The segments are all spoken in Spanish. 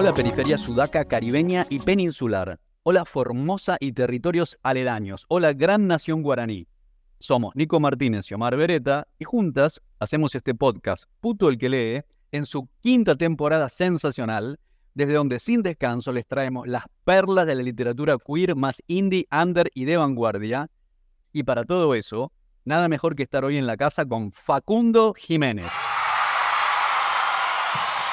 Hola periferia sudaca, caribeña y peninsular. Hola Formosa y territorios aledaños. Hola gran nación guaraní. Somos Nico Martínez y Omar Beretta y juntas hacemos este podcast, Puto el que lee, en su quinta temporada sensacional, desde donde sin descanso les traemos las perlas de la literatura queer más indie, under y de vanguardia. Y para todo eso, nada mejor que estar hoy en la casa con Facundo Jiménez.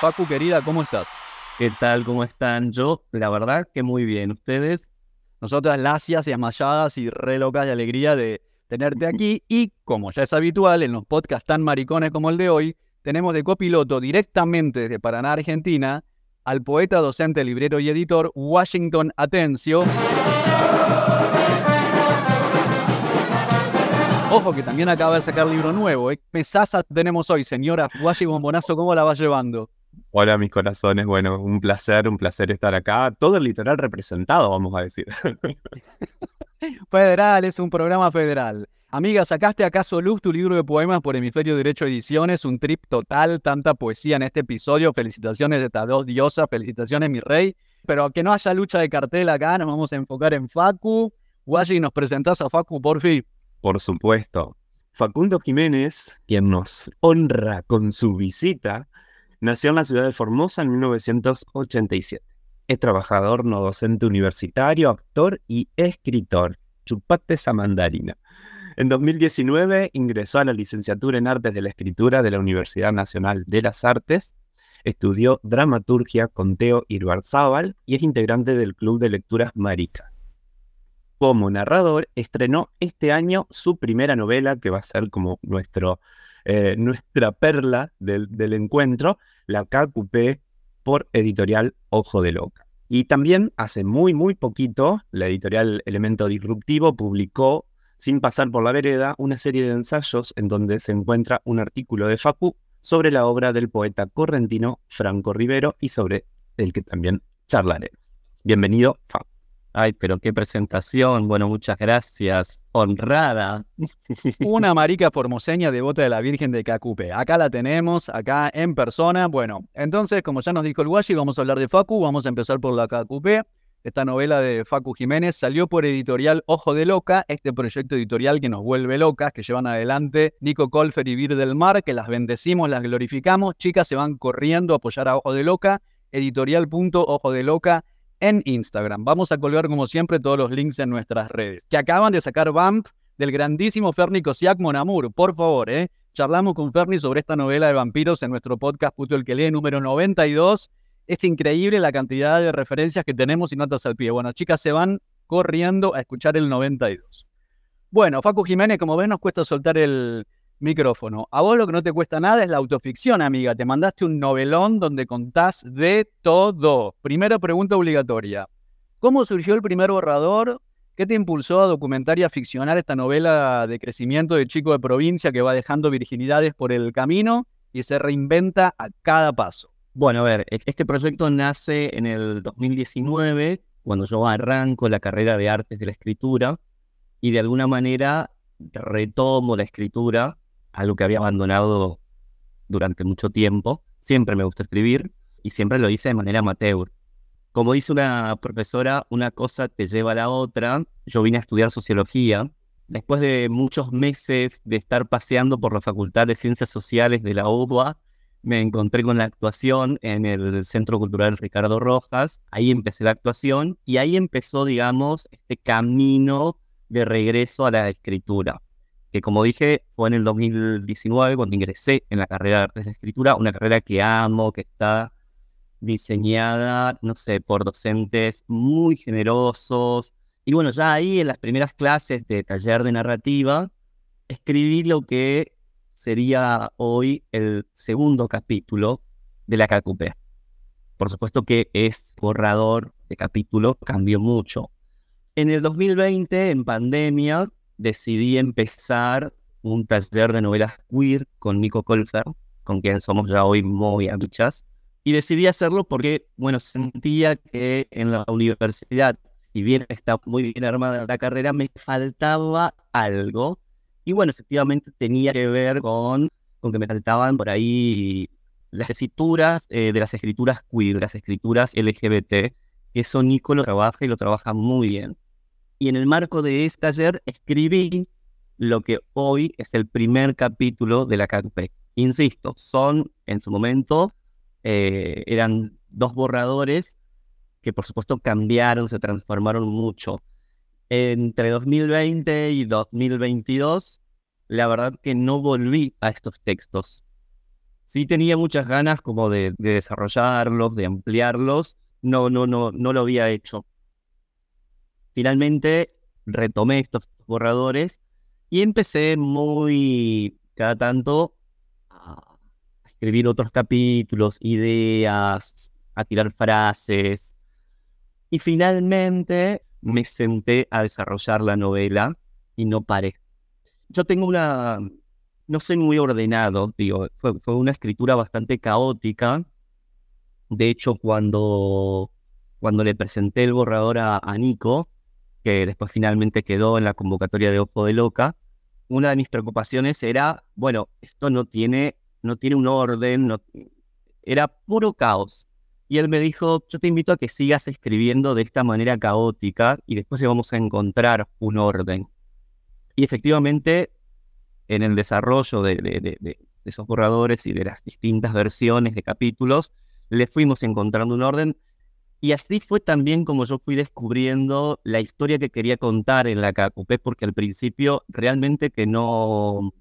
Facu, querida, ¿cómo estás? ¿Qué tal? ¿Cómo están? Yo, la verdad que muy bien. ¿Ustedes? Nosotras lacias y amalladas y re locas de alegría de tenerte aquí. Y como ya es habitual en los podcasts tan maricones como el de hoy, tenemos de copiloto directamente desde Paraná, Argentina, al poeta, docente, librero y editor Washington Atencio. Ojo que también acaba de sacar libro nuevo. ¿eh? Mesaza tenemos hoy, señora Washington Bonazo, ¿cómo la va llevando? Hola mis corazones, bueno, un placer, un placer estar acá. Todo el litoral representado, vamos a decir. federal, es un programa federal. Amiga, ¿sacaste acaso luz tu libro de poemas por Hemisferio Derecho Ediciones? Un trip total, tanta poesía en este episodio. Felicitaciones de estas dos diosas, felicitaciones mi rey. Pero que no haya lucha de cartel acá, nos vamos a enfocar en Facu. Washi, ¿nos presentás a Facu, por fin? Por supuesto. Facundo Jiménez, quien nos honra con su visita, nació en la ciudad de Formosa en 1987. Es trabajador no docente universitario, actor y escritor. Chupate esa mandarina. En 2019 ingresó a la licenciatura en Artes de la Escritura de la Universidad Nacional de las Artes, estudió dramaturgia con Teo Irbarzábal y es integrante del Club de Lecturas Maricas. Como narrador, estrenó este año su primera novela, que va a ser como nuestro, eh, nuestra perla del, del encuentro, La KQP, por editorial Ojo de Loca. Y también hace muy, muy poquito, la editorial Elemento Disruptivo publicó sin pasar por la vereda, una serie de ensayos en donde se encuentra un artículo de Facu sobre la obra del poeta correntino Franco Rivero y sobre el que también charlaremos. Bienvenido, Facu. Ay, pero qué presentación. Bueno, muchas gracias. Honrada. Una marica formoseña devota de la Virgen de Cacupe. Acá la tenemos, acá en persona. Bueno, entonces, como ya nos dijo el Guashi, vamos a hablar de Facu. Vamos a empezar por la Cacupe. Esta novela de Facu Jiménez salió por editorial Ojo de Loca, este proyecto editorial que nos vuelve locas, que llevan adelante Nico Colfer y Vir del Mar, que las bendecimos, las glorificamos. Chicas se van corriendo a apoyar a Ojo de Loca, editorial.ojo de Loca en Instagram. Vamos a colgar como siempre todos los links en nuestras redes. Que acaban de sacar Vamp del grandísimo Ferni Cosiac Monamur. Por favor, ¿eh? Charlamos con Ferni sobre esta novela de vampiros en nuestro podcast Puto el que lee número 92 es increíble la cantidad de referencias que tenemos y notas al pie. Bueno, chicas, se van corriendo a escuchar el 92. Bueno, Facu Jiménez, como ves, nos cuesta soltar el micrófono. A vos lo que no te cuesta nada es la autoficción, amiga. Te mandaste un novelón donde contás de todo. Primera pregunta obligatoria. ¿Cómo surgió el primer borrador? ¿Qué te impulsó a documentar y a ficcionar esta novela de crecimiento de chico de provincia que va dejando virginidades por el camino y se reinventa a cada paso? Bueno, a ver, e-, este proyecto nace en el 2019, cuando yo arranco la carrera de artes de la escritura y de alguna manera retomo la escritura, algo que había abandonado durante mucho tiempo. Siempre me gusta escribir y siempre lo hice de manera amateur. Como dice una profesora, una cosa te lleva a la otra. Yo vine a estudiar sociología. Después de muchos meses de estar paseando por la Facultad de Ciencias Sociales de la UBA, me encontré con la actuación en el Centro Cultural Ricardo Rojas, ahí empecé la actuación y ahí empezó, digamos, este camino de regreso a la escritura, que como dije fue en el 2019 cuando ingresé en la carrera de escritura, una carrera que amo, que está diseñada, no sé, por docentes muy generosos. Y bueno, ya ahí en las primeras clases de taller de narrativa, escribí lo que sería hoy el segundo capítulo de la KQP. Por supuesto que es borrador de capítulo, cambió mucho. En el 2020, en pandemia, decidí empezar un taller de novelas queer con Nico Colfer, con quien somos ya hoy muy amichas. Y decidí hacerlo porque, bueno, sentía que en la universidad, si bien está muy bien armada la carrera, me faltaba algo Y bueno, efectivamente tenía que ver con, con que me faltaban por ahí las escrituras eh, de las escrituras queer, las escrituras LGBT, eso Nico lo trabaja y lo trabaja muy bien. Y en el marco de este taller escribí lo que hoy es el primer capítulo de la CACP. Insisto, son en su momento, eh, eran dos borradores que por supuesto cambiaron, se transformaron mucho. Entre 2020 y 2022, la verdad que no volví a estos textos. Sí tenía muchas ganas como de desarrollarlos, de ampliarlos. No, no, no, no lo había hecho. Finalmente retomé estos borradores y empecé muy cada tanto a escribir otros capítulos, ideas, a tirar frases. Y finalmente me senté a desarrollar la novela y no paré. Yo tengo una, no soy muy ordenado, digo, fue, una escritura bastante caótica. De hecho, cuando, cuando le presenté el borrador a Nico, que después finalmente quedó en la convocatoria de Ojo de Loca, una de mis preocupaciones era, bueno, esto no tiene, no tiene un orden, no, era puro caos. Y él me dijo, yo te invito a que sigas escribiendo de esta manera caótica y después le vamos a encontrar un orden. Y efectivamente, en el desarrollo de, de, esos borradores y de las distintas versiones de capítulos, le fuimos encontrando un orden. Y así fue también como yo fui descubriendo la historia que quería contar en la KQP, porque al principio realmente que no,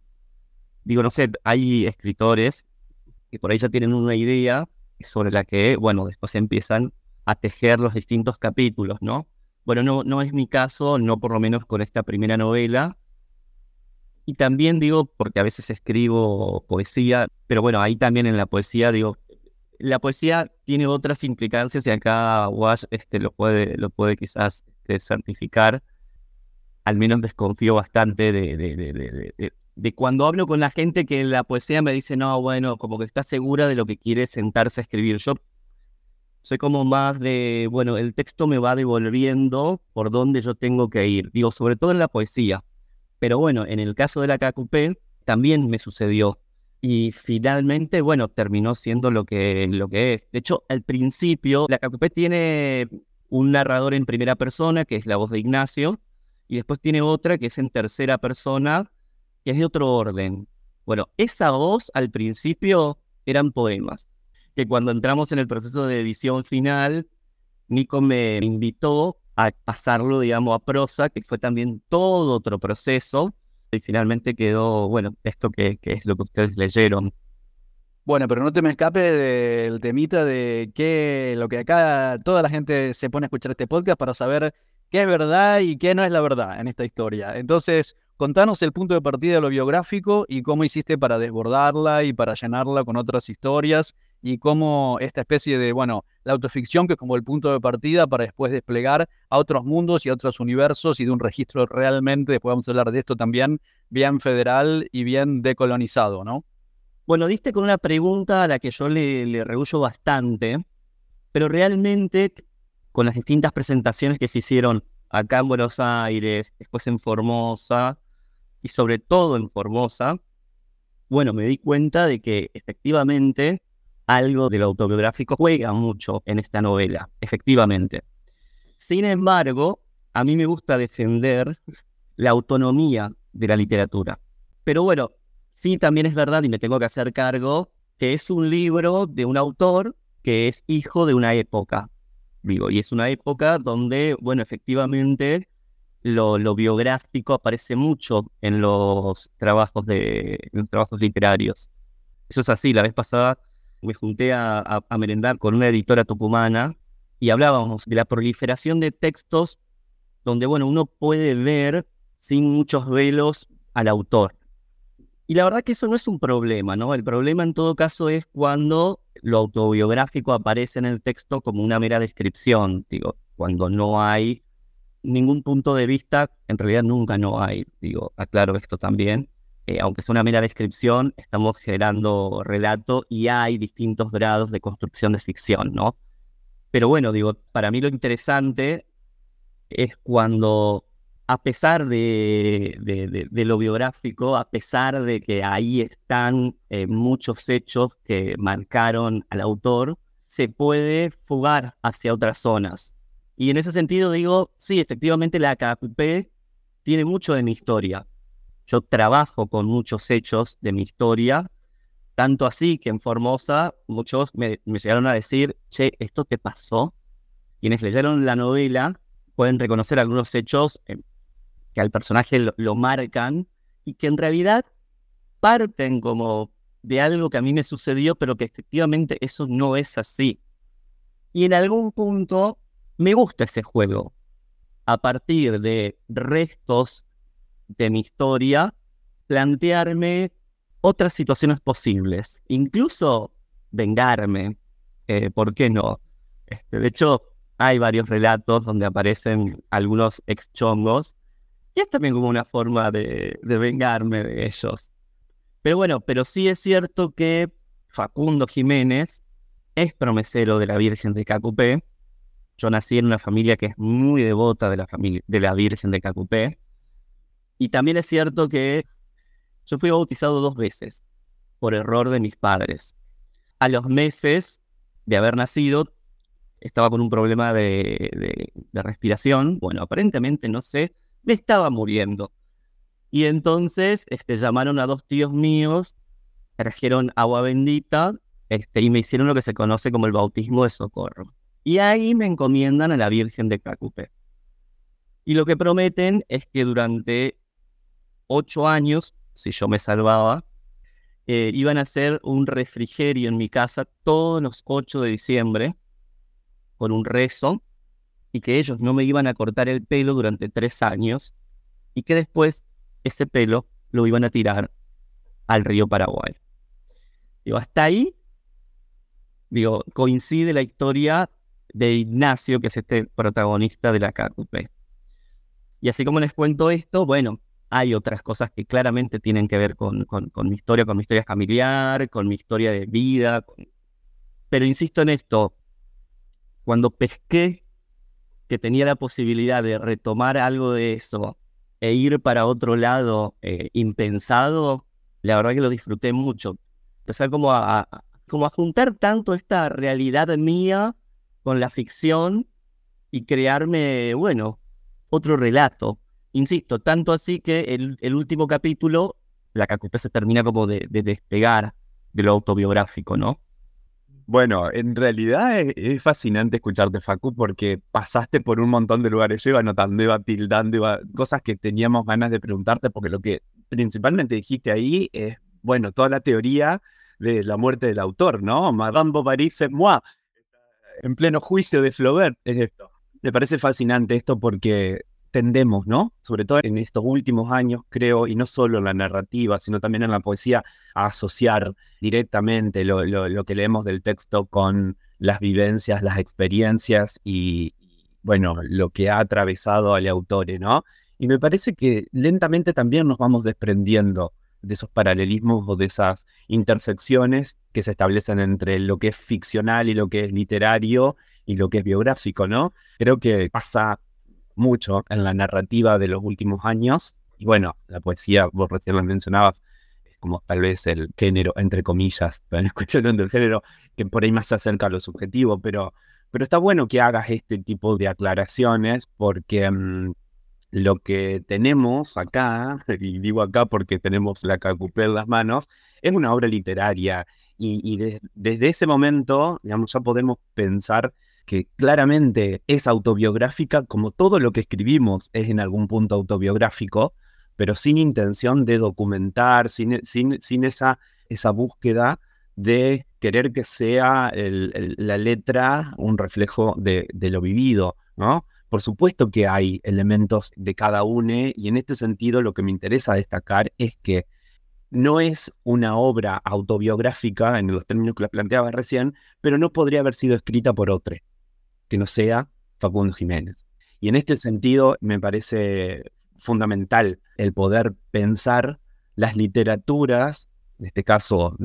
digo, no sé, hay escritores que por ahí ya tienen una idea sobre la que, bueno, después empiezan a tejer los distintos capítulos, ¿no? Bueno, no, no es mi caso, no por lo menos con esta primera novela. Y también digo, porque a veces escribo poesía, pero bueno, ahí también en la poesía, digo, la poesía tiene otras implicancias y acá Wash este, lo, puede, lo puede quizás este, certificar. Al menos desconfío bastante de, de, de, de cuando hablo con la gente que la poesía me dice, no, bueno, como que está segura de lo que quiere sentarse a escribir. Yo soy como más de, bueno, el texto me va devolviendo por dónde yo tengo que ir. Digo, sobre todo en la poesía. Pero bueno, en el caso de la KQP también me sucedió. Y finalmente, bueno, terminó siendo lo que, lo que es. De hecho, al principio, la KQP tiene un narrador en primera persona, que es la voz de Ignacio, y después tiene otra que es en tercera persona, que es de otro orden. Bueno, esa voz al principio eran poemas, que cuando entramos en el proceso de edición final, Nico me invitó a pasarlo, digamos, a prosa, que fue también todo otro proceso, y finalmente quedó, bueno, esto que, que es lo que ustedes leyeron. Bueno, pero no te me escapes del temita de que lo que acá toda la gente se pone a escuchar este podcast para saber qué es verdad y qué no es la verdad en esta historia. Entonces, Contanos el punto de partida de lo biográfico y cómo hiciste para desbordarla y para llenarla con otras historias y cómo esta especie de, bueno, la autoficción que es como el punto de partida para después desplegar a otros mundos y a otros universos y de un registro realmente, después vamos a hablar de esto también, bien federal y bien decolonizado, ¿no? Bueno, diste con una pregunta a la que yo le, le bastante, pero realmente con las distintas presentaciones que se hicieron acá en Buenos Aires, después en Formosa, y sobre todo en Formosa, bueno, me di cuenta de que efectivamente algo de lo autobiográfico juega mucho en esta novela, efectivamente. Sin embargo, a mí me gusta defender la autonomía de la literatura. Pero bueno, sí también es verdad y me tengo que hacer cargo que es un libro de un autor que es hijo de una época, digo, y es una época donde, bueno, efectivamente lo, biográfico aparece mucho en los trabajos de los trabajos literarios. Eso es así, la vez pasada me junté a, merendar con una editora tucumana y hablábamos de la proliferación de textos donde, bueno, uno puede ver sin muchos velos al autor. Y la verdad que eso no es un problema, ¿no? El problema en todo caso es cuando lo autobiográfico aparece en el texto como una mera descripción, digo, cuando no hay ningún punto de vista, en realidad nunca no hay, digo, aclaro esto también, eh, aunque sea una mera descripción, estamos generando relato y hay distintos grados de construcción de ficción, ¿no? Pero bueno, digo, para mí lo interesante es cuando a pesar de, lo biográfico, a pesar de que ahí están eh, muchos hechos que marcaron al autor, se puede fugar hacia otras zonas. Y en ese sentido digo, sí, efectivamente la KQP tiene mucho de mi historia. Yo trabajo con muchos hechos de mi historia, tanto así que en Formosa muchos me, llegaron a decir, che, ¿esto te pasó? Quienes leyeron la novela pueden reconocer algunos hechos que al personaje lo, marcan y que en realidad parten como de algo que a mí me sucedió, pero que efectivamente eso no es así. Y en algún punto me gusta ese juego. A partir de restos de mi historia, plantearme otras situaciones posibles, incluso vengarme, eh, ¿por qué no? Este, de hecho, hay varios relatos donde aparecen algunos ex chongos y es también como una forma de, vengarme de ellos. Pero bueno, pero sí es cierto que Facundo Jiménez es promesero de la Virgen de Cacupé. Yo nací en una familia que es muy devota de la, familia, de la Virgen de Cacupé. Y también es cierto que yo fui bautizado dos veces por error de mis padres. A los meses de haber nacido, estaba con un problema de, respiración. Bueno, aparentemente no sé me estaba muriendo. Y entonces este, llamaron a dos tíos míos, trajeron agua bendita este, y me hicieron lo que se conoce como el bautismo de socorro. Y ahí me encomiendan a la Virgen de Cacupe. Y lo que prometen es que durante ocho años, si yo me salvaba, eh, iban a hacer un refrigerio en mi casa todos los 8 de diciembre con un rezo y que ellos no me iban a cortar el pelo durante tres años y que después ese pelo lo iban a tirar al río Paraguay. Digo, hasta ahí, digo, coincide la historia de Ignacio, que es este protagonista de la KQP. Y así como les cuento esto, bueno, hay otras cosas que claramente tienen que ver con, con, mi historia, con mi historia familiar, con mi historia de vida. Pero insisto en esto, cuando pesqué que tenía la posibilidad de retomar algo de eso e ir para otro lado eh, impensado, la verdad que lo disfruté mucho. Empezar como a, como a juntar tanto esta realidad mía con la ficción y crearme, bueno, otro relato. Insisto, tanto así que el, último capítulo, la cacuta se termina como de, de despegar de lo autobiográfico, ¿no? Bueno, en realidad es, fascinante escucharte, Facu, porque pasaste por un montón de lugares. Yo iba anotando, iba tildando, iba cosas que teníamos ganas de preguntarte, porque lo que principalmente dijiste ahí es, bueno, toda la teoría de la muerte del autor, ¿no? Madame Bovary c'est moi. En pleno juicio de Flaubert es esto. Me parece fascinante esto porque tendemos, ¿no? Sobre todo en estos últimos años, creo, y no solo en la narrativa, sino también en la poesía, a asociar directamente lo, que leemos del texto con las vivencias, las experiencias y, bueno, lo que ha atravesado al autor, ¿no? Y me parece que lentamente también nos vamos desprendiendo de esos paralelismos o de esas intersecciones que se establecen entre lo que es ficcional y lo que es literario y lo que es biográfico, ¿no? Creo que pasa mucho en la narrativa de los últimos años. Y bueno, la poesía, vos recién lo mencionabas, es como tal vez el género, entre comillas, escuchando el género, que por ahí más se acerca a lo subjetivo, pero, pero está bueno que hagas este tipo de aclaraciones porque mm, lo que tenemos acá, y digo acá porque tenemos la cacupé en las manos, es una obra literaria. Y, desde ese momento, digamos, ya podemos pensar que claramente es autobiográfica, como todo lo que escribimos es en algún punto autobiográfico, pero sin intención de documentar, sin, sin, sin esa, esa búsqueda de querer que sea la letra un reflejo de, lo vivido, ¿no? Por supuesto que hay elementos de cada uno y en este sentido lo que me interesa destacar es que no es una obra autobiográfica en los términos que la planteaba recién, pero no podría haber sido escrita por otro que no sea Facundo Jiménez. Y en este sentido me parece fundamental el poder pensar las literaturas, en este caso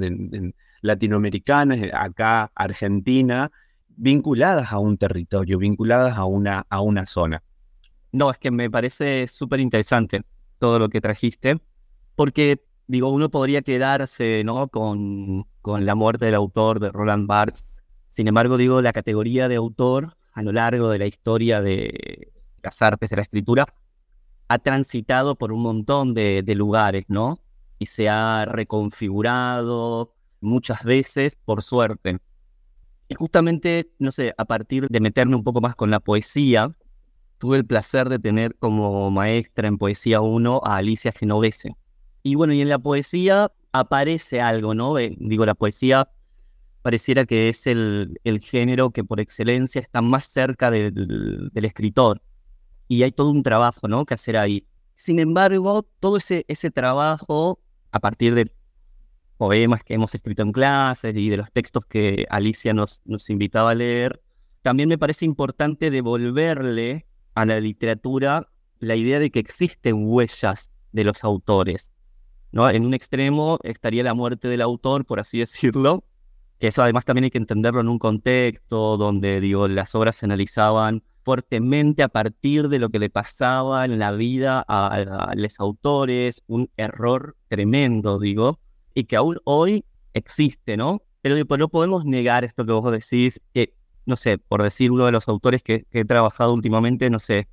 latinoamericanas, eh, acá Argentina, vinculadas a un territorio, vinculadas a una, a una zona. No, es que me parece súper interesante todo lo que trajiste, porque, digo, uno podría quedarse, ¿no? Con, con la muerte del autor de Roland Barthes. Sin embargo, digo, la categoría de autor a lo largo de la historia de las artes de la escritura ha transitado por un montón de, lugares, ¿no? Y se ha reconfigurado muchas veces por suerte. Y justamente, no sé, a partir de meterme un poco más con la poesía, tuve el placer de tener como maestra en Poesía 1 a Alicia Genovese. Y bueno, y en la poesía aparece algo, ¿no? Eh, digo, la poesía pareciera que es el, el, género que por excelencia está más cerca del, del, escritor. Y hay todo un trabajo, ¿no? Que hacer ahí. Sin embargo, todo ese, ese trabajo, a partir de poemas que hemos escrito en clases y de los textos que Alicia nos, nos invitaba a leer, también me parece importante devolverle a la literatura la idea de que existen huellas de los autores. ¿no? En un extremo estaría la muerte del autor, por así decirlo, eso además también hay que entenderlo en un contexto donde digo, las obras se analizaban fuertemente a partir de lo que le pasaba en la vida a, los autores, un error tremendo, digo, y que aún hoy existe, ¿no? Pero pues, no podemos negar esto que vos decís, que, no sé, por decir uno de los autores que, que he trabajado últimamente, no sé,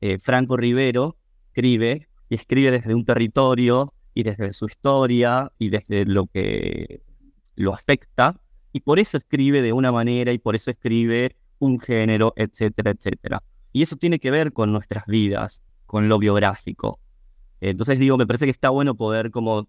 eh, Franco Rivero escribe, y escribe desde un territorio y desde su historia y desde lo que lo afecta, y por eso escribe de una manera y por eso escribe un género, etcétera, etcétera. Y eso tiene que ver con nuestras vidas, con lo biográfico. Entonces digo, me parece que está bueno poder como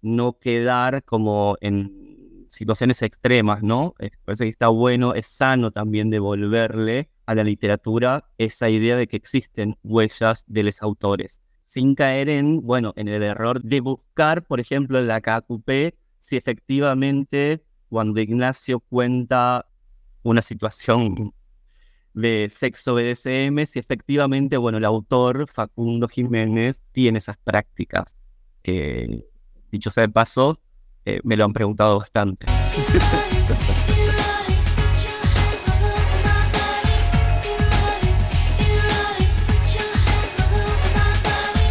no quedar como en situaciones extremas, ¿no? Eh, parece que está bueno, es sano también devolverle a la literatura esa idea de que existen huellas de los autores, sin caer en, bueno, en el error de buscar, por ejemplo, en la KQP, si efectivamente cuando Ignacio cuenta una situación de sexo BDSM, si efectivamente, bueno, el autor, Facundo Jiménez, tiene esas prácticas que dicho sea de paso, eh, me lo han preguntado bastante.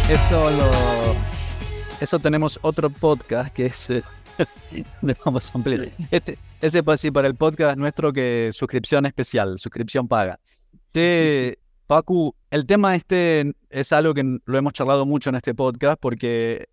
Eso lo. Eso tenemos otro podcast que es. Eh, vamos. Este, ese pues sí para el podcast nuestro que suscripción especial, suscripción paga. Te, Pacu, el tema este es algo que lo hemos charlado mucho en este podcast porque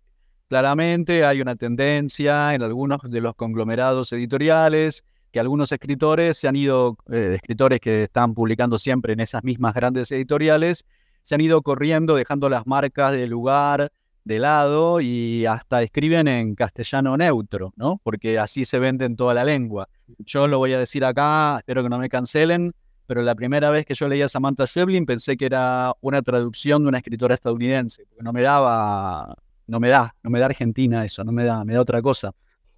Claramente hay una tendencia en algunos de los conglomerados editoriales que algunos escritores se han ido, eh, escritores que están publicando siempre en esas mismas grandes editoriales, se han ido corriendo, dejando las marcas del lugar de lado y hasta escriben en castellano neutro, ¿no? Porque así se vende en toda la lengua. Yo lo voy a decir acá, espero que no me cancelen, pero la primera vez que yo leía Samantha Shevlin pensé que era una traducción de una escritora estadounidense, porque no me daba no me da, no me da Argentina eso, no me da, me da otra cosa.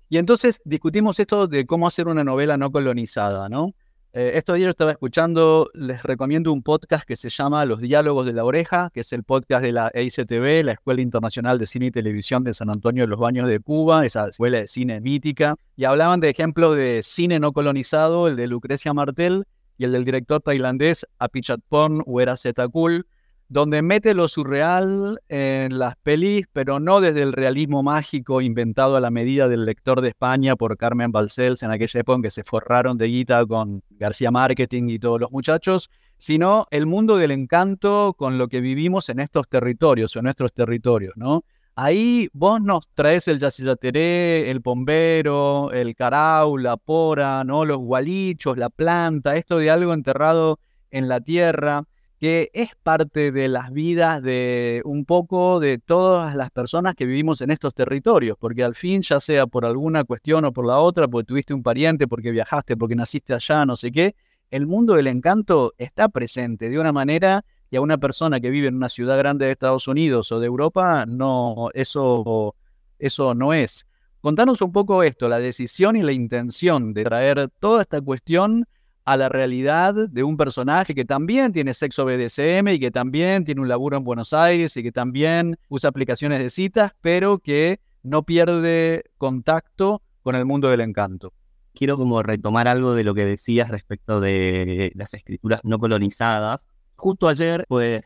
Y entonces discutimos esto de cómo hacer una novela no colonizada, ¿no? Eh, estos días estaba escuchando, les recomiendo un podcast que se llama Los Diálogos de la Oreja, que es el podcast de la EICTV, la Escuela Internacional de Cine y Televisión de San Antonio de los Baños de Cuba, esa escuela de cine mítica, y hablaban de ejemplos de cine no colonizado, el de Lucrecia Martel y el del director tailandés Apichatpong Weerasethakul, donde mete lo surreal en las pelis, pero no desde el realismo mágico inventado a la medida del lector de España por Carmen Balcells en aquella época en que se forraron de guita con García Marketing y todos los muchachos, sino el mundo del encanto con lo que vivimos en estos territorios, en nuestros territorios, ¿no? Ahí vos nos traes el yacillateré, el pombero, el carau, la pora, ¿no? Los gualichos, la planta, esto de algo enterrado en la tierra que es parte de las vidas de un poco de todas las personas que vivimos en estos territorios, porque al fin, ya sea por alguna cuestión o por la otra, porque tuviste un pariente, porque viajaste, porque naciste allá, no sé qué, el mundo del encanto está presente de una manera y a una persona que vive en una ciudad grande de Estados Unidos o de Europa, no, eso, eso no es. Contanos un poco esto, la decisión y la intención de traer toda esta cuestión a la realidad de un personaje que también tiene sexo BDSM y que también tiene un laburo en Buenos Aires y que también usa aplicaciones de citas, pero que no pierde contacto con el mundo del encanto. Quiero como retomar algo de lo que decías respecto de las escrituras no colonizadas. Justo ayer, pues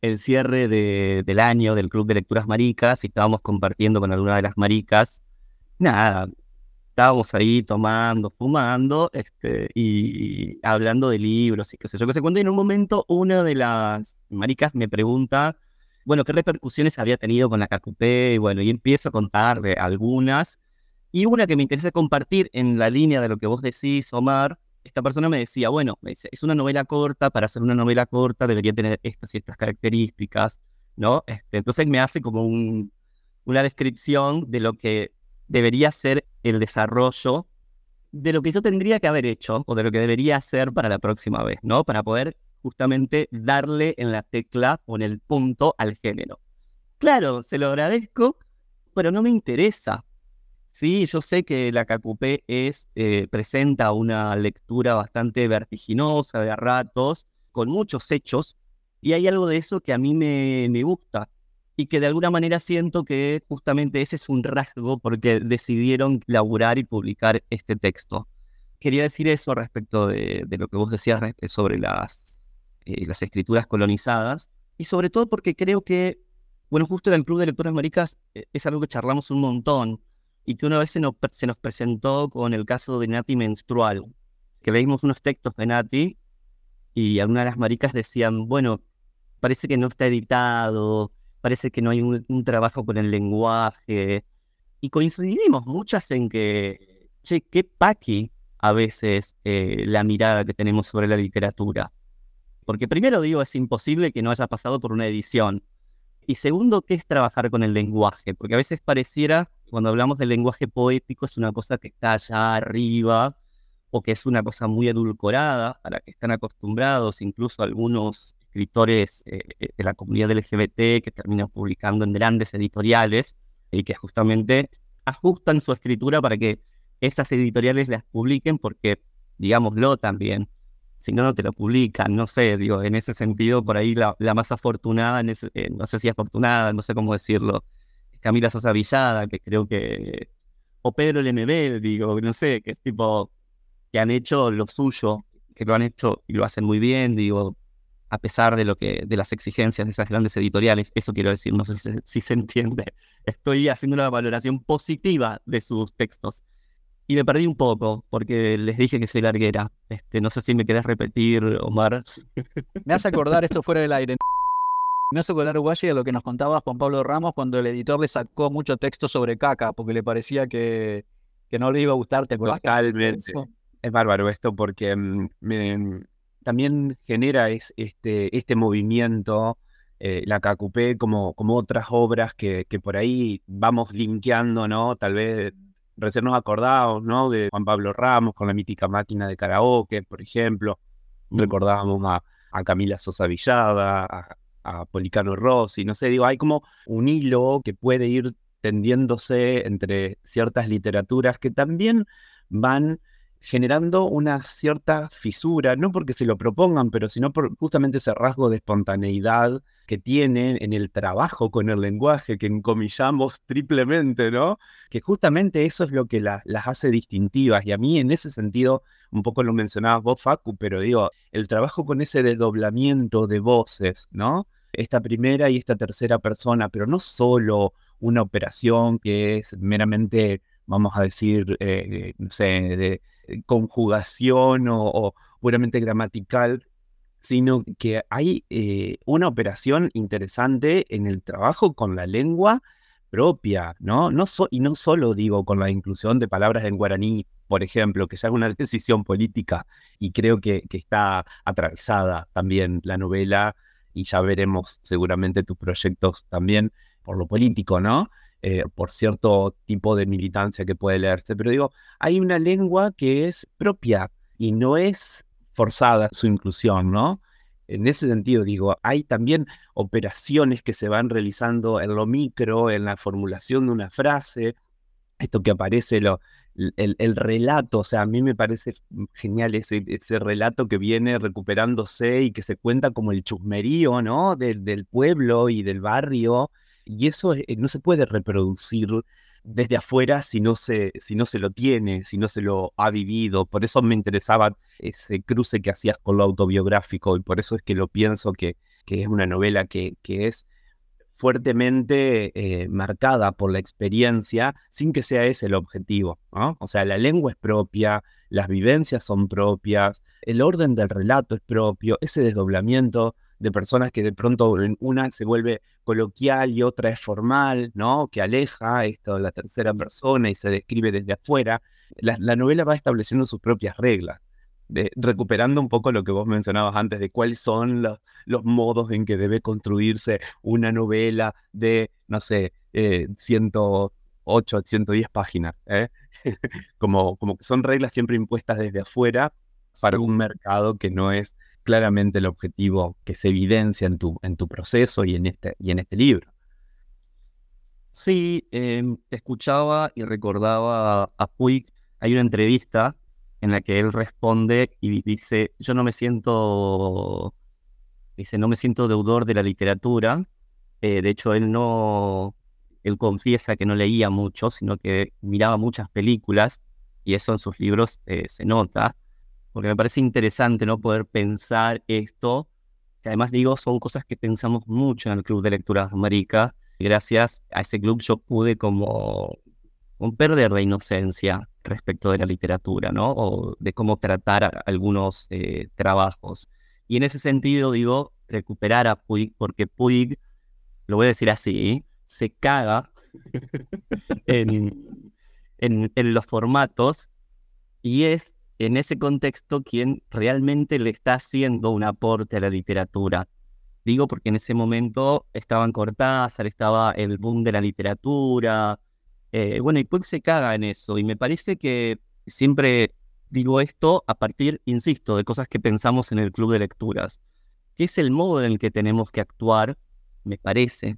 el cierre de- del año del Club de Lecturas Maricas y estábamos compartiendo con alguna de las maricas. Nada, estábamos ahí tomando, fumando este, y hablando de libros y qué sé yo, qué sé cuánto. Y en un momento una de las maricas me pregunta, bueno, qué repercusiones había tenido con la KQP y bueno, y empiezo a contarle algunas. Y una que me interesa compartir en la línea de lo que vos decís, Omar, esta persona me decía, bueno, me dice, es una novela corta, para ser una novela corta debería tener estas y estas características, ¿no? Este, entonces me hace como un- una descripción de lo que debería ser el desarrollo de lo que yo tendría que haber hecho o de lo que debería hacer para la próxima vez, ¿no? Para poder justamente darle en la tecla o en el punto al género. Claro, se lo agradezco, pero no me interesa. Sí, yo sé que la KQP es, eh, presenta una lectura bastante vertiginosa de ratos, con muchos hechos, y hay algo de eso que a mí me, me gusta y que de alguna manera siento que justamente ese es un rasgo porque decidieron laburar y publicar este texto. Quería decir eso respecto de, lo que vos decías re- sobre las, eh, las escrituras colonizadas y sobre todo porque creo que, bueno, justo en el Club de Lecturas Maricas eh, es algo que charlamos un montón y que una vez se nos, se nos presentó con el caso de Nati Menstrual, que leímos unos textos de Nati y algunas de las maricas decían, bueno, parece que no está editado, parece que no hay un, trabajo con el lenguaje. Y coincidimos muchas en que, che, qué paqui a veces eh, la mirada que tenemos sobre la literatura. Porque primero digo, es imposible que no haya pasado por una edición. Y segundo, ¿qué es trabajar con el lenguaje? Porque a veces pareciera, cuando hablamos del lenguaje poético, es una cosa que está allá arriba, o que es una cosa muy edulcorada, a la que están acostumbrados incluso algunos escritores eh, eh, de la comunidad LGBT que terminan publicando en grandes editoriales y que justamente ajustan su escritura para que esas editoriales las publiquen porque, digámoslo también, si no, no te lo publican, no sé, digo, en ese sentido, por ahí la, más afortunada, en ese- eh, no sé si afortunada, no sé cómo decirlo, es Camila Sosa Villada, que creo que, o Pedro Lemebel, digo, no sé, que es tipo, que han hecho lo suyo, que lo han hecho y lo hacen muy bien, digo, a pesar de lo que, de las exigencias de esas grandes editoriales, eso quiero decir, no sé si, se- si se entiende. Estoy haciendo una valoración positiva de sus textos. Y me perdí un poco, porque les dije que soy larguera. Este, no sé si me querés repetir, Omar. Me hace acordar esto fuera del aire. Me hace acordar, Guayi, a lo que nos contaba Juan Pablo Ramos cuando el editor le sacó mucho texto sobre caca, porque le parecía que, que no le iba a gustar. Totalmente. Es bárbaro esto porque mm, me- también genera es, este, este movimiento, eh, la KQP, como, como otras obras que, que por ahí vamos linkeando, ¿no? Tal vez recién nos acordamos, ¿no? De Juan Pablo Ramos con la mítica máquina de karaoke, por ejemplo. Recordábamos a, a Camila Sosa Villada, a, a Policano Rossi, no sé, digo, hay como un hilo que puede ir tendiéndose entre ciertas literaturas que también van generando una cierta fisura, no porque se lo propongan, pero sino por justamente ese rasgo de espontaneidad que tienen en el trabajo con el lenguaje, que encomillamos triplemente, ¿no? Que justamente eso es lo que la- las hace distintivas. Y a mí en ese sentido, un poco lo mencionabas vos, Facu, pero digo, el trabajo con ese desdoblamiento de voces, ¿no? Esta primera y esta tercera persona, pero no solo una operación que es meramente, vamos a decir, eh, no sé, de eh, conjugación o, puramente gramatical, sino que hay eh, una operación interesante en el trabajo con la lengua propia, ¿no? no y no solo digo con la inclusión de palabras en guaraní, por ejemplo, que ya es una decisión política y creo que, que está atravesada también la novela y ya veremos seguramente tus proyectos también por lo político, ¿no? Eh, por cierto tipo de militancia que puede leerse, pero digo, hay una lengua que es propia y no es forzada su inclusión, ¿no? En ese sentido, digo, hay también operaciones que se van realizando en lo micro, en la formulación de una frase, esto que aparece, lo, el, el relato, o sea, a mí me parece genial ese, ese relato que viene recuperándose y que se cuenta como el chusmerío, ¿no? Del, del pueblo y del barrio, y eso eh, no se puede reproducir desde afuera si no, se, si no se lo tiene, si no se lo ha vivido. Por eso me interesaba ese cruce que hacías con lo autobiográfico y por eso es que lo pienso que, que es una novela que, que es fuertemente eh, marcada por la experiencia sin que sea ese el objetivo. O sea, la lengua es propia, las vivencias son propias, el orden del relato es propio, ese desdoblamiento de personas que de pronto una se vuelve coloquial y otra es formal, ¿no? Que aleja esto de la tercera persona y se describe desde afuera. la novela va estableciendo sus propias reglas recuperando un poco lo que vos mencionabas antes de cuáles son los, modos en que debe construirse una novela de, no sé, 108, eh, 110 páginas. ¿eh? como, como que son reglas siempre impuestas desde afuera para un mercado que no es claramente el objetivo que se evidencia en tu, en tu proceso y en, este, y en este libro. Sí, em, te escuchaba y recordaba a Puig. Hay una entrevista en la que él responde y dice, yo no me siento, dice, no me siento deudor de la literatura. Eh, de hecho, él no, él confiesa que no leía mucho, sino que miraba muchas películas y eso en sus libros eh, se nota, porque me parece interesante no poder pensar esto, que además digo, son cosas que pensamos mucho en el Club de Lecturas Marica. Gracias a ese club yo pude como perder la inocencia respecto de la literatura, ¿no? O de cómo tratar algunos eh, trabajos. Y en ese sentido, digo, recuperar a Puig, porque Puig, lo voy a decir así, se caga en, en, los formatos y es en ese contexto quien realmente le está haciendo un aporte a la literatura. Digo porque en ese momento estaban Cortázar, estaba el boom de la literatura, eh, bueno, y Puig se caga en eso, y me parece que siempre digo esto a partir, insisto, de cosas que pensamos en el club de lecturas, que es el modo en el que tenemos que actuar, me parece,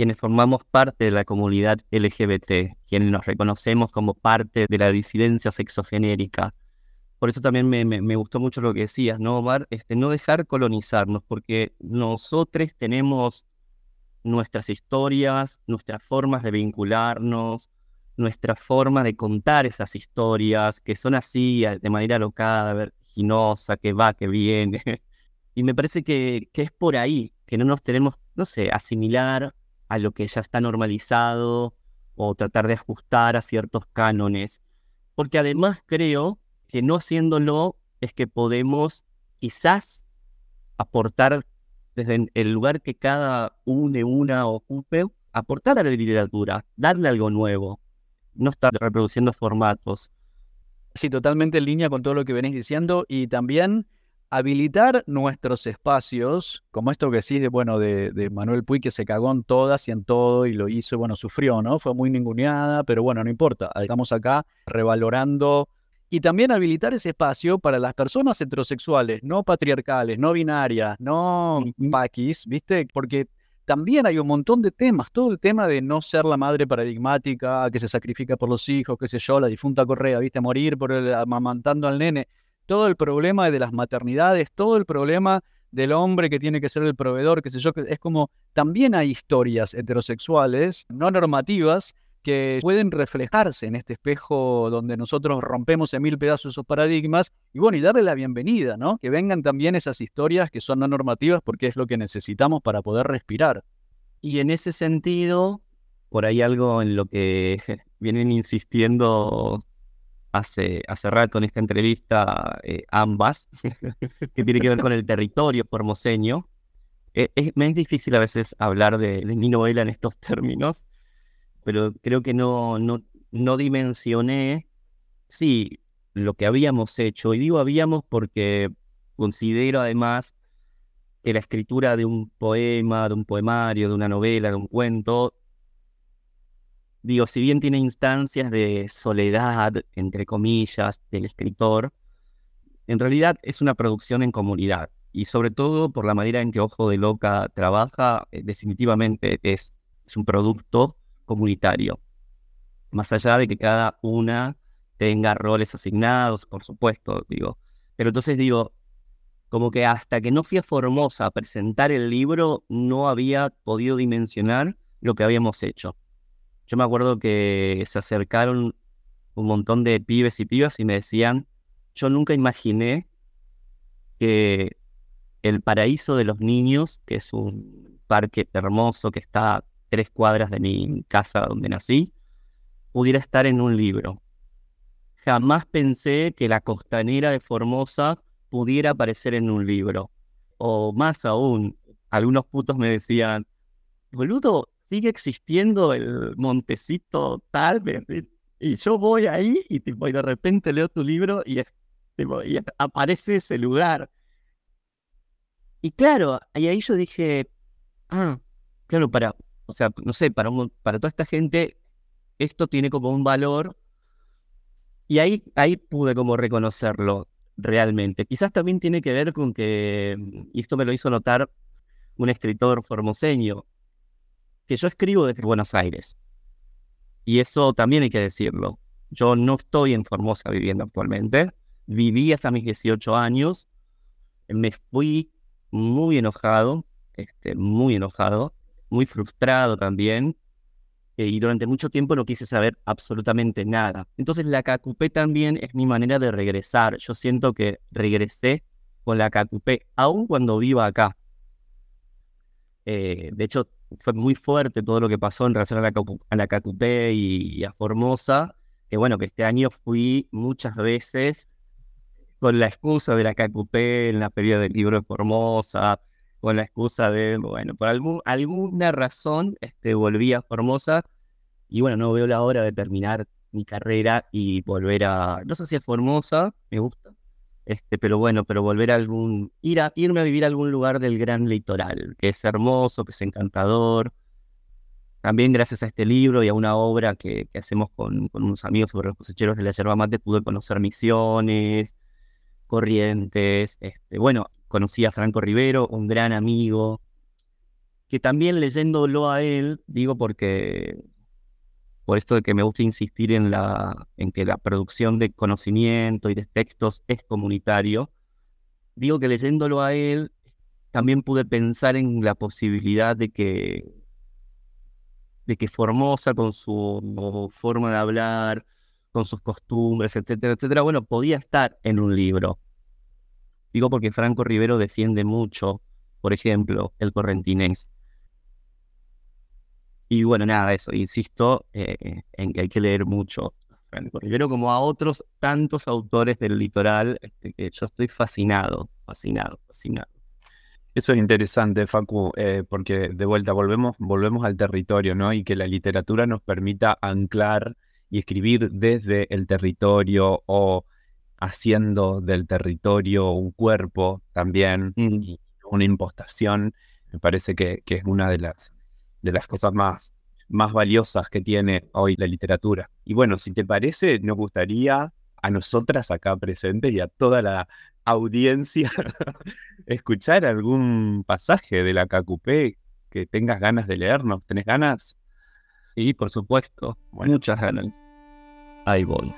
quienes formamos parte de la comunidad LGBT, quienes nos reconocemos como parte de la disidencia sexogenérica. Por eso también me, me, gustó mucho lo que decías, ¿no, Omar? Este, no dejar colonizarnos, porque nosotros tenemos nuestras historias, nuestras formas de vincularnos, nuestra forma de contar esas historias que son así, de manera locada, vertiginosa, que va, que viene. y me parece que, que es por ahí, que no nos tenemos, no sé, asimilar a lo que ya está normalizado o tratar de ajustar a ciertos cánones. Porque además creo que no haciéndolo es que podemos quizás aportar desde el lugar que cada une, una ocupe, aportar a la literatura, darle algo nuevo, no estar reproduciendo formatos. Sí, totalmente en línea con todo lo que venís diciendo y también habilitar nuestros espacios, como esto que decís de, bueno, de, de, Manuel Puy, que se cagó en todas y en todo y lo hizo, bueno, sufrió, ¿no? Fue muy ninguneada, pero bueno, no importa. Estamos acá revalorando y también habilitar ese espacio para las personas heterosexuales, no patriarcales, no binarias, no paquis, ¿viste? Porque también hay un montón de temas, todo el tema de no ser la madre paradigmática, que se sacrifica por los hijos, qué sé yo, la difunta Correa, ¿viste? Morir por el, amamantando al nene, todo el problema de las maternidades, todo el problema del hombre que tiene que ser el proveedor, qué sé yo, es como también hay historias heterosexuales no normativas que pueden reflejarse en este espejo donde nosotros rompemos en mil pedazos esos paradigmas y bueno, y darle la bienvenida, ¿no? Que vengan también esas historias que son no normativas porque es lo que necesitamos para poder respirar. Y en ese sentido, por ahí algo en lo que vienen insistiendo hace, hace rato en esta entrevista eh, ambas, que tiene que ver con el territorio formoseño. Eh, es, me es difícil a veces hablar de mi novela en estos términos, pero creo que no, no, no dimensioné, sí, lo que habíamos hecho. Y digo habíamos porque considero además que la escritura de un poema, de un poemario, de una novela, de un cuento, digo, si bien tiene instancias de soledad, entre comillas, del escritor, en realidad es una producción en comunidad. Y sobre todo por la manera en que Ojo de Loca trabaja, eh, definitivamente es, es un producto comunitario. Más allá de que cada una tenga roles asignados, por supuesto, digo. Pero entonces digo, como que hasta que no fui a Formosa a presentar el libro, no había podido dimensionar lo que habíamos hecho. Yo me acuerdo que se acercaron un montón de pibes y pibas y me decían, yo nunca imaginé que el Paraíso de los Niños, que es un parque hermoso que está a tres cuadras de mi casa donde nací, pudiera estar en un libro. Jamás pensé que la costanera de Formosa pudiera aparecer en un libro. O más aún, algunos putos me decían, boludo, sigue existiendo el montecito tal, y yo voy ahí y, tipo, y de repente leo tu libro y, y aparece ese lugar. Y claro, y ahí yo dije, ah, claro, para, o sea, no sé, para, para toda esta gente esto tiene como un valor y ahí, ahí pude como reconocerlo realmente. Quizás también tiene que ver con que, y esto me lo hizo notar un escritor formoseño, que yo escribo desde Buenos Aires. Y eso también hay que decirlo. Yo no estoy en Formosa viviendo actualmente. Viví hasta mis 18 años. Me fui muy enojado, este, muy enojado, muy frustrado también. Eh, y durante mucho tiempo no quise saber absolutamente nada. Entonces la cacupé también es mi manera de regresar. Yo siento que regresé con la cacupé, aun cuando viva acá. Eh, de hecho, fue muy fuerte todo lo que pasó en relación a la, a la cacupé y, a Formosa, que bueno, que este año fui muchas veces con la excusa de la cacupé en la feria del libro de Formosa, con la excusa de, bueno, por algún, alguna razón este, volví a Formosa y bueno, no veo la hora de terminar mi carrera y volver a, no sé si es Formosa, me gusta, este, pero bueno, pero volver a algún, ir a, irme a vivir a algún lugar del gran litoral, que es hermoso, que es encantador. También gracias a este libro y a una obra que, hacemos con, con, unos amigos sobre los cosecheros de la yerba mate, pude conocer misiones, corrientes. Este, bueno, conocí a Franco Rivero, un gran amigo, que también leyéndolo a él, digo porque por esto de que me gusta insistir en, la, en que la producción de conocimiento y de textos es comunitario, digo que leyéndolo a él, también pude pensar en la posibilidad de que, de que Formosa, con su forma de hablar, con sus costumbres, etcétera, etcétera, bueno, podía estar en un libro. Digo porque Franco Rivero defiende mucho, por ejemplo, el correntinés. Y bueno, nada, eso, insisto eh, en que hay que leer mucho Franco Rivero como a otros tantos autores del litoral, este, que yo estoy fascinado, fascinado, fascinado. Eso es interesante, Facu, eh, porque de vuelta volvemos, volvemos al territorio, ¿no? Y que la literatura nos permita anclar y escribir desde el territorio o haciendo del territorio un cuerpo también, mm. y una impostación, me parece que, que es una de las de las cosas más, más valiosas que tiene hoy la literatura. Y bueno, si te parece, nos gustaría a nosotras acá presentes y a toda la audiencia escuchar algún pasaje de la Cacupé que tengas ganas de leernos. ¿Tenés ganas? Sí, por supuesto. Muchas ganas. Ahí voy.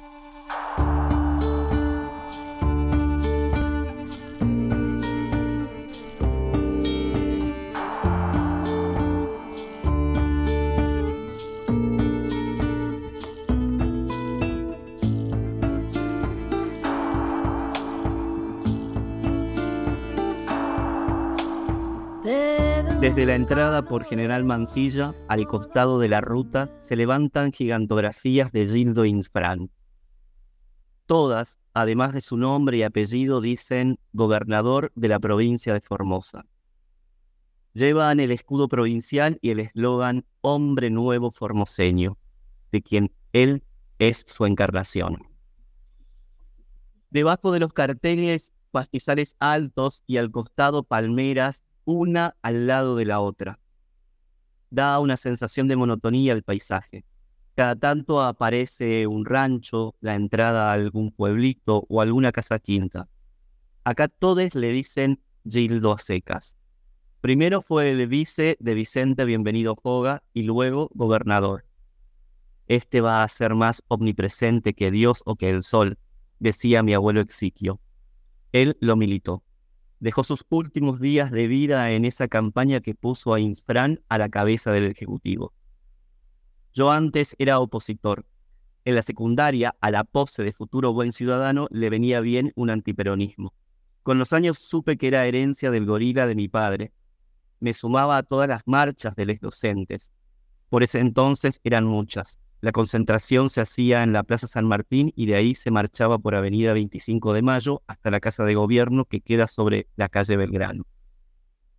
Desde la entrada por General Mansilla, al costado de la ruta, se levantan gigantografías de Gildo Infran. Todas, además de su nombre y apellido, dicen gobernador de la provincia de Formosa. Llevan el escudo provincial y el eslogan Hombre Nuevo Formoseño, de quien él es su encarnación. Debajo de los carteles, pastizales altos y al costado palmeras una al lado de la otra. Da una sensación de monotonía al paisaje. Cada tanto aparece un rancho, la entrada a algún pueblito o alguna casa quinta. Acá todos le dicen Gildo a secas. Primero fue el vice de Vicente Bienvenido Joga y luego gobernador. Este va a ser más omnipresente que Dios o que el sol, decía mi abuelo Exiquio. Él lo militó dejó sus últimos días de vida en esa campaña que puso a Infran a la cabeza del Ejecutivo. Yo antes era opositor. En la secundaria, a la pose de futuro buen ciudadano le venía bien un antiperonismo. Con los años supe que era herencia del gorila de mi padre. Me sumaba a todas las marchas de los docentes. Por ese entonces eran muchas. La concentración se hacía en la Plaza San Martín y de ahí se marchaba por Avenida 25 de Mayo hasta la Casa de Gobierno que queda sobre la calle Belgrano.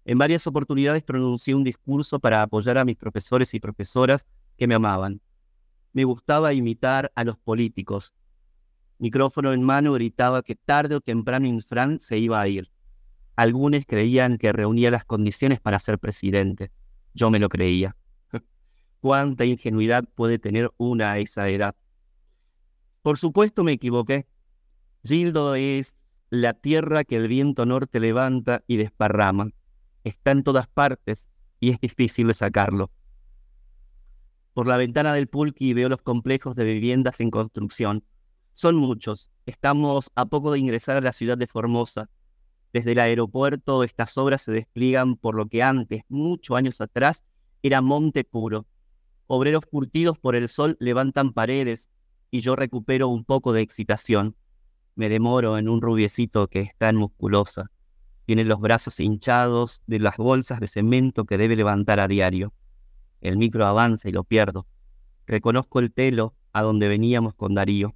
En varias oportunidades pronuncié un discurso para apoyar a mis profesores y profesoras que me amaban. Me gustaba imitar a los políticos. Micrófono en mano gritaba que tarde o temprano Infran se iba a ir. Algunos creían que reunía las condiciones para ser presidente. Yo me lo creía. ¿Cuánta ingenuidad puede tener una a esa edad? Por supuesto me equivoqué. Gildo es la tierra que el viento norte levanta y desparrama está en todas partes y es difícil sacarlo. Por la ventana del pulqui veo los complejos de viviendas en construcción. Son muchos. Estamos a poco de ingresar a la ciudad de Formosa. Desde el aeropuerto estas obras se despliegan por lo que antes, muchos años atrás, era monte puro. Obreros curtidos por el sol levantan paredes y yo recupero un poco de excitación. Me demoro en un rubiecito que está en musculosa. Tiene los brazos hinchados de las bolsas de cemento que debe levantar a diario. El micro avanza y lo pierdo. Reconozco el telo a donde veníamos con Darío.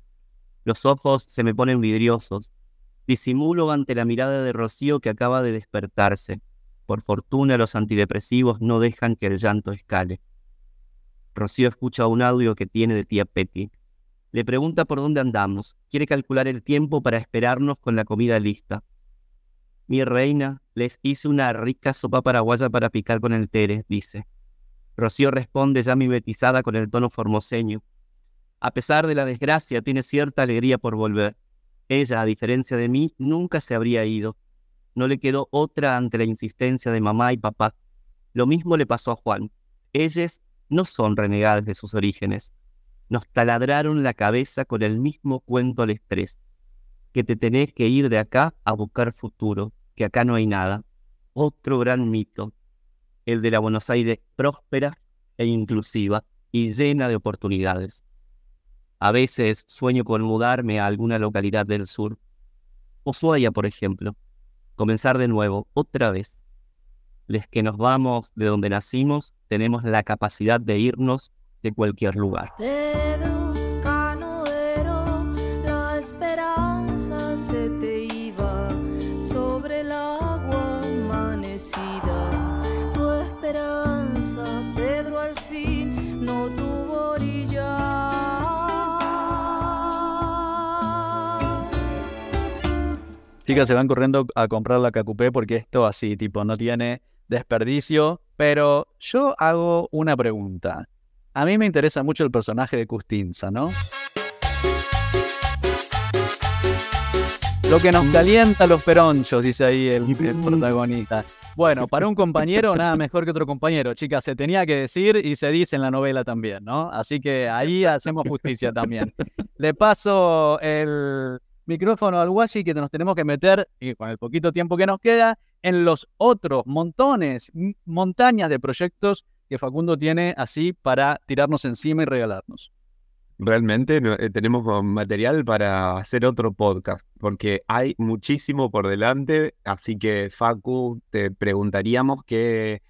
Los ojos se me ponen vidriosos. Disimulo ante la mirada de Rocío que acaba de despertarse. Por fortuna los antidepresivos no dejan que el llanto escale. Rocío escucha un audio que tiene de tía Petty. Le pregunta por dónde andamos. Quiere calcular el tiempo para esperarnos con la comida lista. Mi reina, les hice una rica sopa paraguaya para picar con el tere, dice. Rocío responde ya mimetizada con el tono formoseño. A pesar de la desgracia, tiene cierta alegría por volver. Ella, a diferencia de mí, nunca se habría ido. No le quedó otra ante la insistencia de mamá y papá. Lo mismo le pasó a Juan. Ellas no son renegadas de sus orígenes. Nos taladraron la cabeza con el mismo cuento al estrés. Que te tenés que ir de acá a buscar futuro que acá no hay nada. Otro gran mito, el de la Buenos Aires próspera e inclusiva y llena de oportunidades. A veces sueño con mudarme a alguna localidad del sur. Ushuaia, por ejemplo. Comenzar de nuevo, otra vez. Les que nos vamos de donde nacimos, tenemos la capacidad de irnos de cualquier lugar. Chicas se van corriendo a comprar la cacupé porque esto así, tipo, no tiene desperdicio. Pero yo hago una pregunta. A mí me interesa mucho el personaje de Custinza, ¿no? Lo que nos calienta los peronchos, dice ahí el, el, protagonista. Bueno, para un compañero, nada mejor que otro compañero. Chicas, se tenía que decir y se dice en la novela también, ¿no? Así que ahí hacemos justicia también. Le paso el, micrófono al Washi que nos tenemos que meter, y con el poquito tiempo que nos queda, en los otros montones, montañas de proyectos que Facundo tiene así para tirarnos encima y regalarnos. Realmente eh, tenemos material para hacer otro podcast, porque hay muchísimo por delante, así que Facu, te preguntaríamos qué,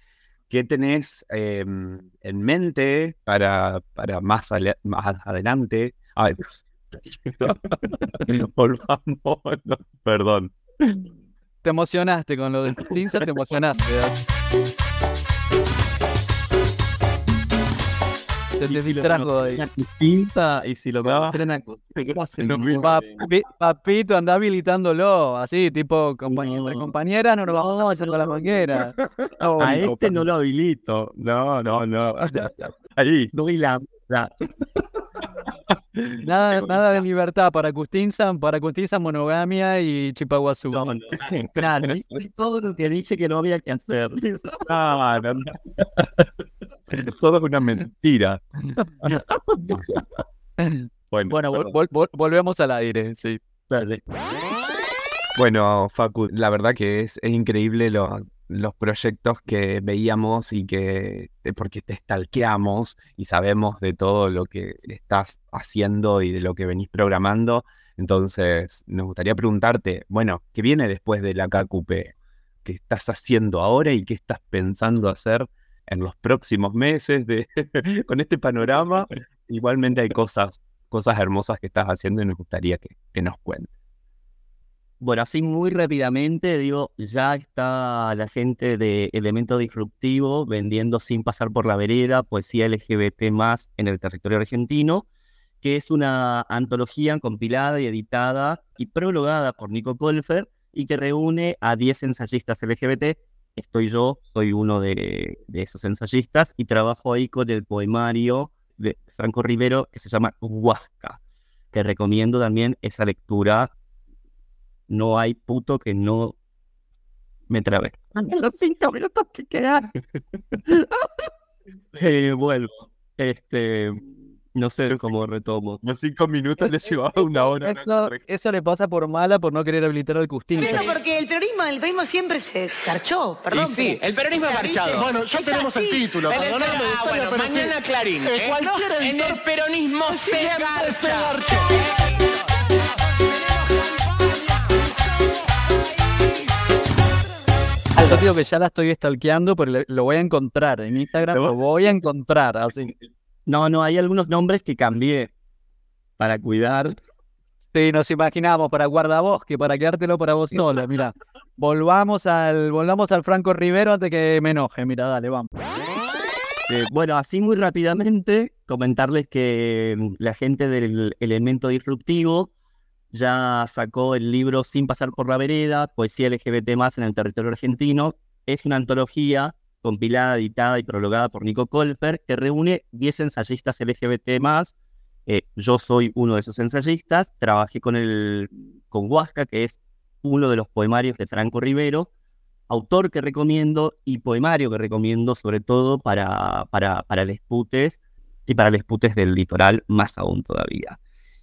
qué tenés em, en mente para, para más, adelante. Ay, Volvamos, perdón. Te emocionaste con lo del pinza, te emocionaste. Te distrajo ahí. Tinta y si lo conocen a Papito, anda habilitándolo, así, tipo, compañera, compañera, no lo vamos a hacer con la manguera. a este no lo habilito. No, no, no. Ahí. Doy la. Nada, nada de libertad para Custinzan, para Custinzan monogamia y Chipaguazú. No, no, claro, todo lo que dije que no había que hacer. No, no, Todo es una mentira. bueno, bueno volvemos al aire, sí. Dale. Bueno, Facu, la verdad que es, es increíble lo, los proyectos que veíamos y que, eh, porque te stalkeamos y sabemos de todo lo que estás haciendo y de lo que venís programando, Entonces, nos gustaría preguntarte, bueno, ¿qué viene después de la KQP? ¿Qué estás haciendo ahora y qué estás pensando hacer en los próximos meses de, con este panorama? Igualmente hay cosas, cosas hermosas que estás haciendo y nos gustaría que, que nos cuentes. Bueno, así muy rápidamente, digo, ya está la gente de Elemento Disruptivo vendiendo sin pasar por la vereda poesía LGBT más en el territorio argentino, que es una antología compilada y editada y prologada por Nico Kolfer y que reúne a 10 ensayistas LGBT. Estoy yo, soy uno de, de esos ensayistas y trabajo ahí con el poemario de Franco Rivero que se llama Huasca, que recomiendo también esa lectura no hay puto que no me trabe. Los cinco minutos que quedan. eh, vuelvo. Este, no sé cómo retomo. Los cinco minutos les llevaba una hora. Eso, eso le pasa por mala por no querer habilitar el Custín. Pero porque el peronismo, el peronismo siempre se carchó, perdón. Y sí, el peronismo o sea, marchado. Bueno, ya Es tenemos el título. El- perdóname, ah, bueno, mañana sí. Clarín. Eh, ¿eh? En el peronismo se se. Yo digo que ya la estoy stalkeando, pero lo voy a encontrar en Instagram, ¿Lo va- lo voy a encontrar, así. No, no, hay algunos nombres que cambié para cuidar. Sí, nos imaginamos para guardabosque, para quedártelo para vos sola, mira. Volvamos al, volvamos al Franco Rivero antes que me enoje, mira, dale, vamos. Eh, bueno, así muy rápidamente, comentarles que mm, la gente del elemento disruptivo ya sacó el libro Sin pasar por la vereda, poesía LGBT más en el territorio argentino. Es una antología compilada, editada y prologada por Nico Kolfer, que reúne 10 ensayistas LGBT más. Eh, yo soy uno de esos ensayistas. Trabajé con, el, con Huasca, que es uno de los poemarios de Franco Rivero, autor que recomiendo y poemario que recomiendo sobre todo para, para, para les putes y para les putes del litoral más aún todavía.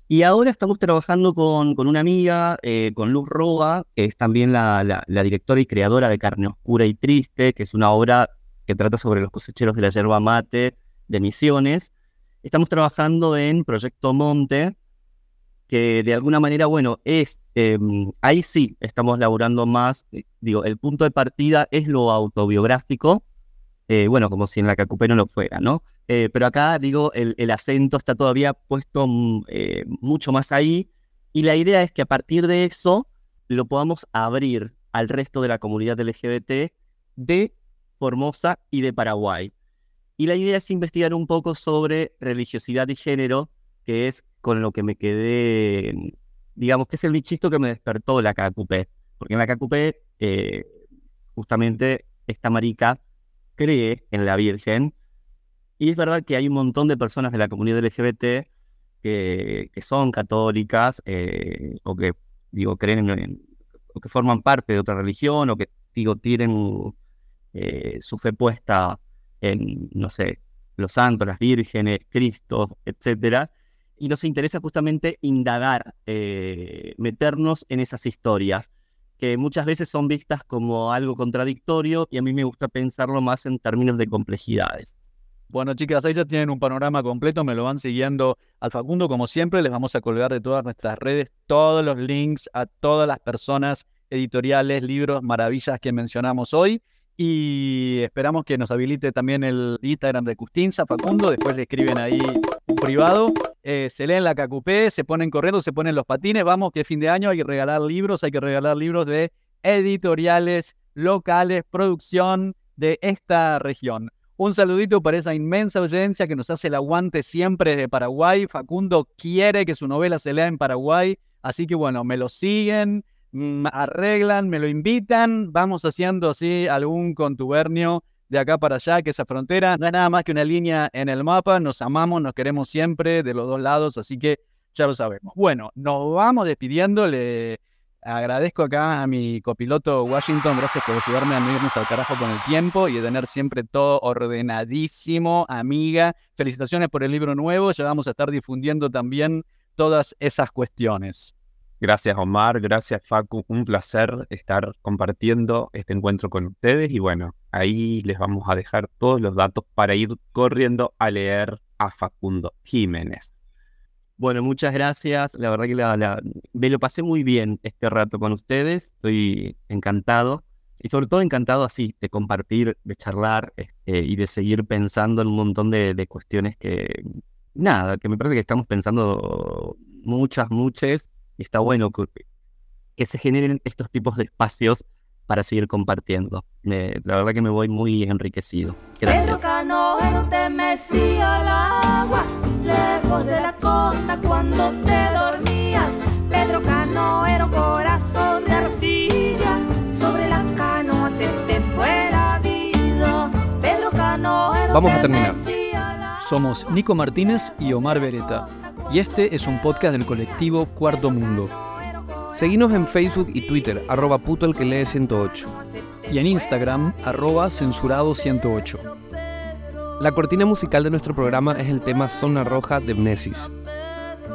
Y ahora estamos trabajando con, con una amiga, eh, con Luz Roa, que es también la, directora y creadora de Carne Oscura y Triste, que es una obra que trata sobre los cosecheros de la yerba mate de Misiones. Estamos trabajando en Proyecto Monte, que de alguna manera, bueno, es, eh, ahí sí estamos laburando más, eh, digo, el punto de partida es lo autobiográfico, eh, bueno, como si en la Cacupé no lo fuera, ¿no? Eh, pero acá, digo, el, el acento está todavía puesto mm, eh, mucho más ahí, y la idea es que a partir de eso lo podamos abrir al resto de la comunidad LGBT de Formosa y de Paraguay. Y la idea es investigar un poco sobre religiosidad y género, que es con lo que me quedé, digamos, que es el bichito que me despertó la KQP. Porque en la KQP, eh, justamente, esta marica cree en la Virgen. Y es verdad que hay un montón de personas de la comunidad LGBT que, son católicas eh, o que, digo, creen en, en- o que forman parte de otra religión o que, digo, tienen eh, su fe puesta en, no sé, los santos, las vírgenes, Cristo, etcétera. Y nos interesa justamente indagar, eh, meternos en esas historias que muchas veces son vistas como algo contradictorio y a mí me gusta pensarlo más en términos de complejidades. Bueno, chicas, ahí ya tienen un panorama completo, me lo van siguiendo al Facundo, como siempre, les vamos a colgar de todas nuestras redes todos los links a todas las personas, editoriales, libros, maravillas que mencionamos hoy. Y esperamos que nos habilite también el Instagram de Custinza, Facundo, después le escriben ahí un privado, eh, se leen la cacupé, se ponen corriendo, se ponen los patines, vamos, que fin de año, hay que regalar libros, hay que regalar libros de editoriales locales, producción de esta región. Un saludito para esa inmensa audiencia que nos hace el aguante siempre de Paraguay. Facundo quiere que su novela se lea en Paraguay, así que bueno, me lo siguen, mm, arreglan, me lo invitan, vamos haciendo así algún contubernio de acá para allá, que esa frontera no es nada más que una línea en el mapa, nos amamos, nos queremos siempre de los dos lados, así que ya lo sabemos. Bueno, nos vamos despidiendo, le agradezco acá a mi copiloto Washington, gracias por ayudarme a no al carajo con el tiempo y de tener siempre todo ordenadísimo, amiga. Felicitaciones por el libro nuevo, ya vamos a estar difundiendo también todas esas cuestiones. Gracias Omar, gracias Facu, un placer estar compartiendo este encuentro con ustedes y bueno, ahí les vamos a dejar todos los datos para ir corriendo a leer a Facundo Jiménez. Bueno, muchas gracias. La verdad que la, la- me lo pasé muy bien este rato con ustedes. Estoy encantado. Y sobre todo encantado así, de compartir, de charlar este, y de seguir pensando en un montón de, de cuestiones que, nada, que me parece que estamos pensando muchas, muchas. Y está bueno que, que se generen estos tipos de espacios para seguir compartiendo. La verdad que me voy muy enriquecido. Gracias. Agua, lejos de la costa cuando te dormías. Pedro Canoero, corazón de arcilla, sobre la canoa se te fue la vida. Pedro Canoero Vamos a te terminar. Somos Nico Martínez y Omar Beretta. Y este es un podcast del colectivo Cuarto Mundo. Seguinos en Facebook y Twitter, arroba puto el que lee 108. Y en Instagram, arroba censurado108. La cortina musical de nuestro programa es el tema Zona Roja de Mnesis.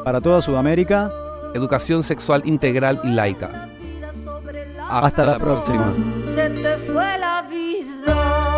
Para toda Sudamérica, Educación sexual integral y laica. hasta la próxima. se te fue la vida.